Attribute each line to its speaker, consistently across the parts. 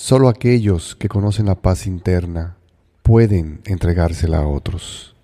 Speaker 1: Solo aquellos que conocen la paz interna pueden entregársela a otros.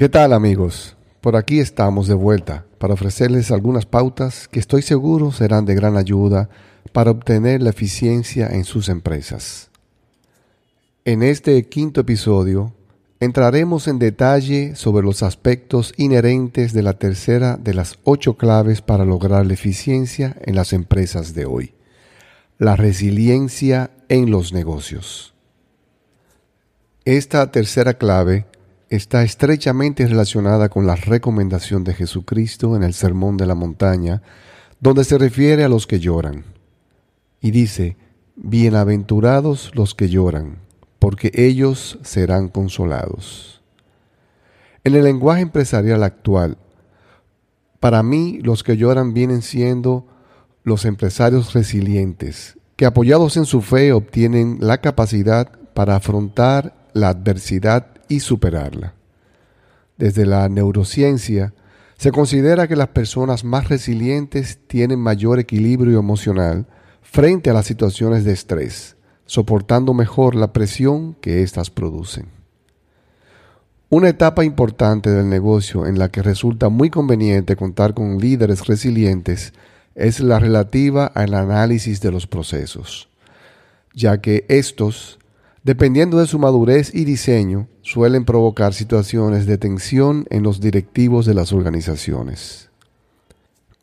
Speaker 1: ¿Qué tal amigos? Por aquí estamos de vuelta para ofrecerles algunas pautas que estoy seguro serán de gran ayuda para obtener la eficiencia en sus empresas. En este quinto episodio entraremos en detalle sobre los aspectos inherentes de la tercera de las ocho claves para lograr la eficiencia en las empresas de hoy, la resiliencia en los negocios. Esta tercera clave está estrechamente relacionada con la recomendación de Jesucristo en el Sermón de la Montaña, donde se refiere a los que lloran. Y dice, Bienaventurados los que lloran, porque ellos serán consolados. En el lenguaje empresarial actual, para mí los que lloran vienen siendo los empresarios resilientes, que apoyados en su fe obtienen la capacidad para afrontar la adversidad y superarla. Desde la neurociencia, se considera que las personas más resilientes tienen mayor equilibrio emocional frente a las situaciones de estrés, soportando mejor la presión que éstas producen. Una etapa importante del negocio en la que resulta muy conveniente contar con líderes resilientes es la relativa al análisis de los procesos, ya que estos dependiendo de su madurez y diseño, suelen provocar situaciones de tensión en los directivos de las organizaciones.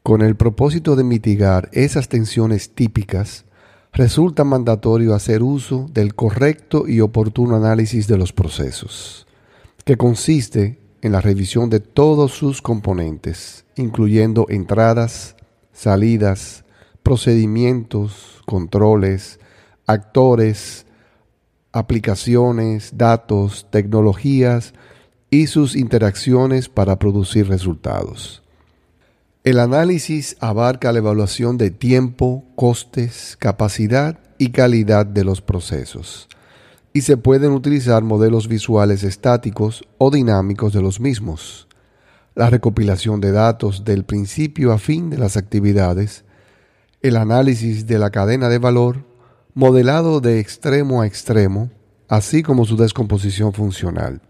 Speaker 1: Con el propósito de mitigar esas tensiones típicas, resulta mandatorio hacer uso del correcto y oportuno análisis de los procesos, que consiste en la revisión de todos sus componentes, incluyendo entradas, salidas, procedimientos, controles, actores, aplicaciones, datos, tecnologías y sus interacciones para producir resultados. El análisis abarca la evaluación de tiempo, costes, capacidad y calidad de los procesos, y se pueden utilizar modelos visuales estáticos o dinámicos de los mismos. La recopilación de datos del principio a fin de las actividades, el análisis de la cadena de valor, modelado de extremo a extremo, así como su descomposición funcional.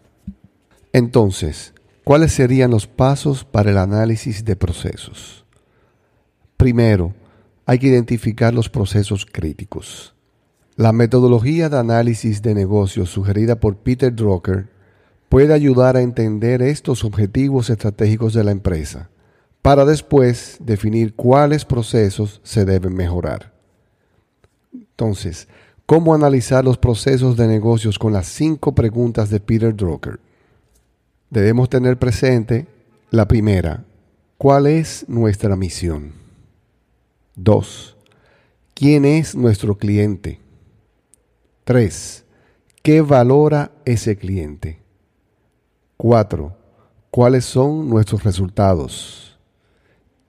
Speaker 1: Entonces, ¿cuáles serían los pasos para el análisis de procesos? Primero, hay que identificar los procesos críticos. La metodología de análisis de negocios sugerida por Peter Drucker puede ayudar a entender estos objetivos estratégicos de la empresa, para después definir cuáles procesos se deben mejorar. Entonces, ¿cómo analizar los procesos de negocios con las cinco preguntas de Peter Drucker? Debemos tener presente la primera, ¿cuál es nuestra misión? Dos, ¿quién es nuestro cliente? Tres, ¿qué valora ese cliente? Cuatro, ¿cuáles son nuestros resultados?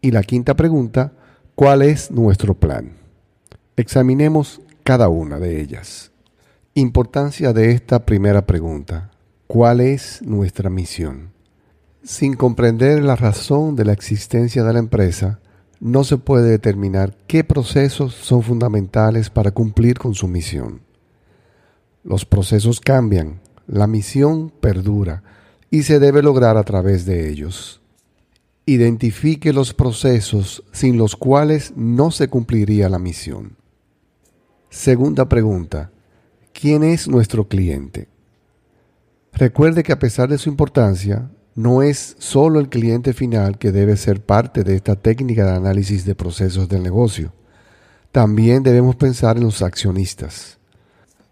Speaker 1: Y la quinta pregunta, ¿cuál es nuestro plan? Examinemos cada una de ellas. Importancia de esta primera pregunta. ¿Cuál es nuestra misión? Sin comprender la razón de la existencia de la empresa, no se puede determinar qué procesos son fundamentales para cumplir con su misión. Los procesos cambian, la misión perdura y se debe lograr a través de ellos. Identifique los procesos sin los cuales no se cumpliría la misión. Segunda pregunta. ¿Quién es nuestro cliente? Recuerde que a pesar de su importancia, no es solo el cliente final que debe ser parte de esta técnica de análisis de procesos del negocio. También debemos pensar en los accionistas.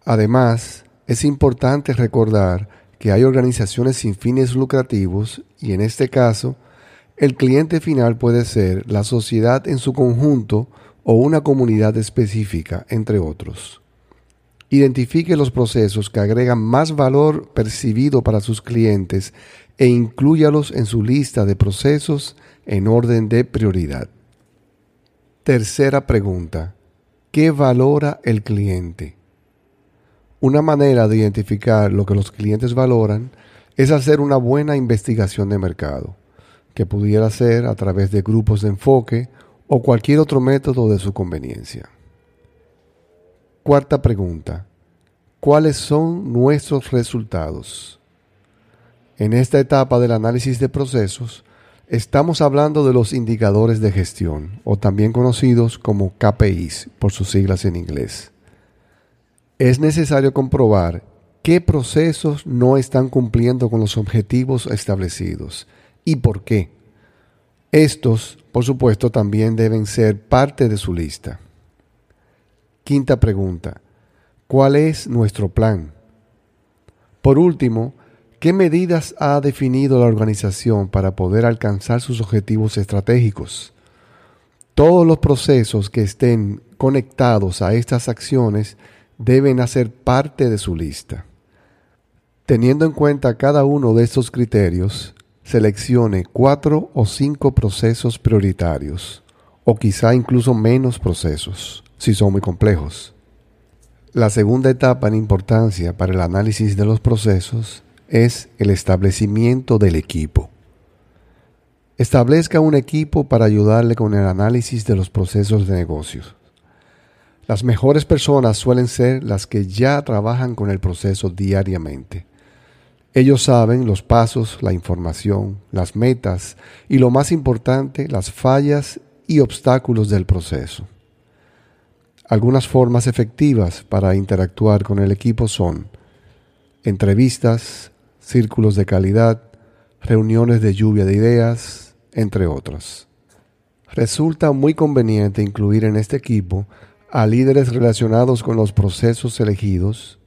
Speaker 1: Además, es importante recordar que hay organizaciones sin fines lucrativos y en este caso, el cliente final puede ser la sociedad en su conjunto o una comunidad específica, entre otros. Identifique los procesos que agregan más valor percibido para sus clientes e inclúyalos en su lista de procesos en orden de prioridad. Tercera pregunta. ¿Qué valora el cliente? Una manera de identificar lo que los clientes valoran es hacer una buena investigación de mercado, que pudiera ser a través de grupos de enfoque o cualquier otro método de su conveniencia. Cuarta pregunta. ¿Cuáles son nuestros resultados? En esta etapa del análisis de procesos, estamos hablando de los indicadores de gestión, o también conocidos como KPIs por sus siglas en inglés. Es necesario comprobar qué procesos no están cumpliendo con los objetivos establecidos y por qué. Estos, por supuesto, también deben ser parte de su lista. Quinta pregunta. ¿Cuál es nuestro plan? Por último, ¿qué medidas ha definido la organización para poder alcanzar sus objetivos estratégicos? Todos los procesos que estén conectados a estas acciones deben hacer parte de su lista. Teniendo en cuenta cada uno de estos criterios, seleccione cuatro o cinco procesos prioritarios, o quizá incluso menos procesos, si son muy complejos. La segunda etapa en importancia para el análisis de los procesos es el establecimiento del equipo. Establezca un equipo para ayudarle con el análisis de los procesos de negocios. Las mejores personas suelen ser las que ya trabajan con el proceso diariamente. Ellos saben los pasos, la información, las metas y lo más importante, las fallas y obstáculos del proceso. Algunas formas efectivas para interactuar con el equipo son entrevistas, círculos de calidad, reuniones de lluvia de ideas, entre otras. Resulta muy conveniente incluir en este equipo a líderes relacionados con los procesos elegidos,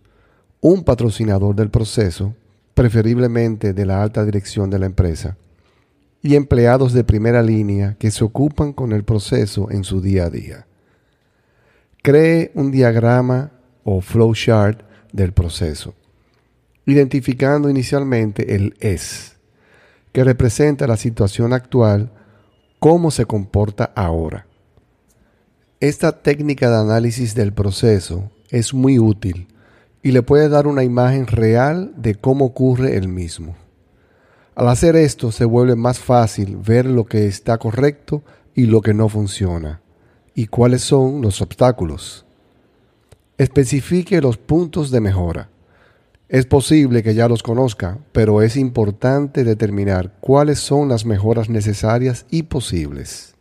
Speaker 1: un patrocinador del proceso, preferiblemente de la alta dirección de la empresa, y empleados de primera línea que se ocupan con el proceso en su día a día. Cree un diagrama o flowchart del proceso, identificando inicialmente el es, que representa la situación actual, cómo se comporta ahora. Esta técnica de análisis del proceso es muy útil y le puede dar una imagen real de cómo ocurre el mismo. Al hacer esto se vuelve más fácil ver lo que está correcto y lo que no funciona y cuáles son los obstáculos. Especifique los puntos de mejora. Es posible que ya los conozca, pero es importante determinar cuáles son las mejoras necesarias y posibles.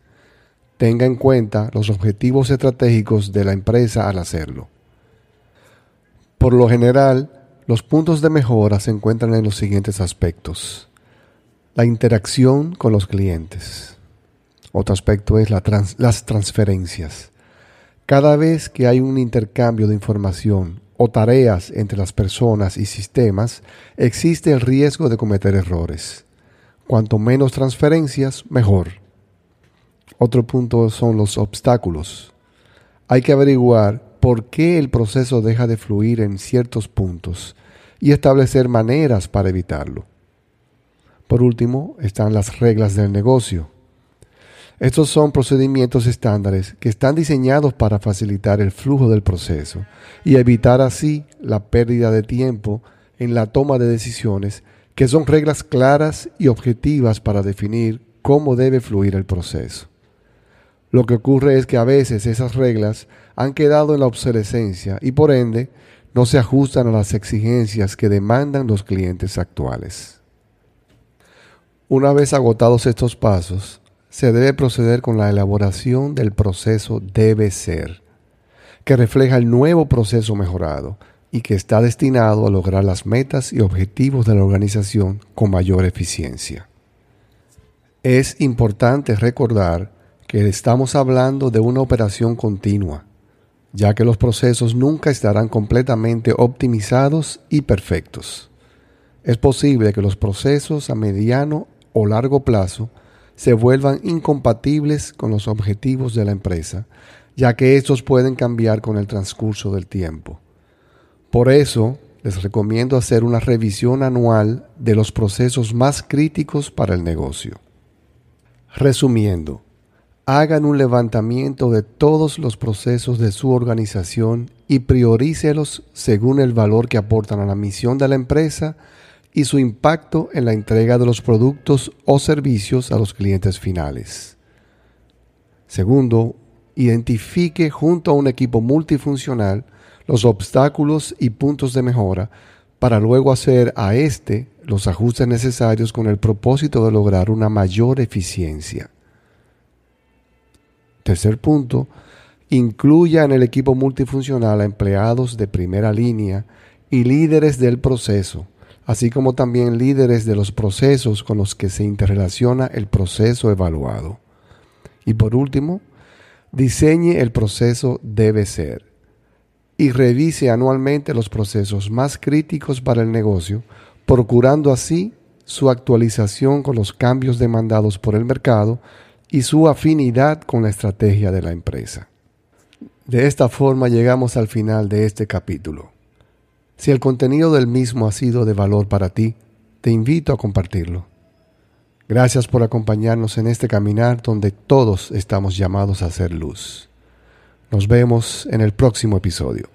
Speaker 1: Tenga en cuenta los objetivos estratégicos de la empresa al hacerlo. Por lo general, los puntos de mejora se encuentran en los siguientes aspectos. La interacción con los clientes. Otro aspecto es las transferencias. Cada vez que hay un intercambio de información o tareas entre las personas y sistemas, existe el riesgo de cometer errores. Cuanto menos transferencias, mejor. Otro punto son los obstáculos. Hay que averiguar por qué el proceso deja de fluir en ciertos puntos y establecer maneras para evitarlo. Por último, están las reglas del negocio. Estos son procedimientos estándares que están diseñados para facilitar el flujo del proceso y evitar así la pérdida de tiempo en la toma de decisiones, que son reglas claras y objetivas para definir cómo debe fluir el proceso. Lo que ocurre es que a veces esas reglas han quedado en la obsolescencia y por ende no se ajustan a las exigencias que demandan los clientes actuales. Una vez agotados estos pasos, se debe proceder con la elaboración del proceso debe ser, que refleja el nuevo proceso mejorado y que está destinado a lograr las metas y objetivos de la organización con mayor eficiencia. Es importante recordar que estamos hablando de una operación continua, ya que los procesos nunca estarán completamente optimizados y perfectos. Es posible que los procesos a mediano o largo plazo se vuelvan incompatibles con los objetivos de la empresa, ya que estos pueden cambiar con el transcurso del tiempo. Por eso, les recomiendo hacer una revisión anual de los procesos más críticos para el negocio. Resumiendo, hagan un levantamiento de todos los procesos de su organización y priorícelos según el valor que aportan a la misión de la empresa y su impacto en la entrega de los productos o servicios a los clientes finales. Segundo, identifique junto a un equipo multifuncional los obstáculos y puntos de mejora para luego hacer a éste los ajustes necesarios con el propósito de lograr una mayor eficiencia. Tercer punto, incluya en el equipo multifuncional a empleados de primera línea y líderes del proceso, así como también líderes de los procesos con los que se interrelaciona el proceso evaluado. Y por último, diseñe el proceso debe ser y revise anualmente los procesos más críticos para el negocio, procurando así su actualización con los cambios demandados por el mercado y su afinidad con la estrategia de la empresa. De esta forma llegamos al final de este capítulo. Si el contenido del mismo ha sido de valor para ti, te invito a compartirlo. Gracias por acompañarnos en este caminar donde todos estamos llamados a hacer luz. Nos vemos en el próximo episodio.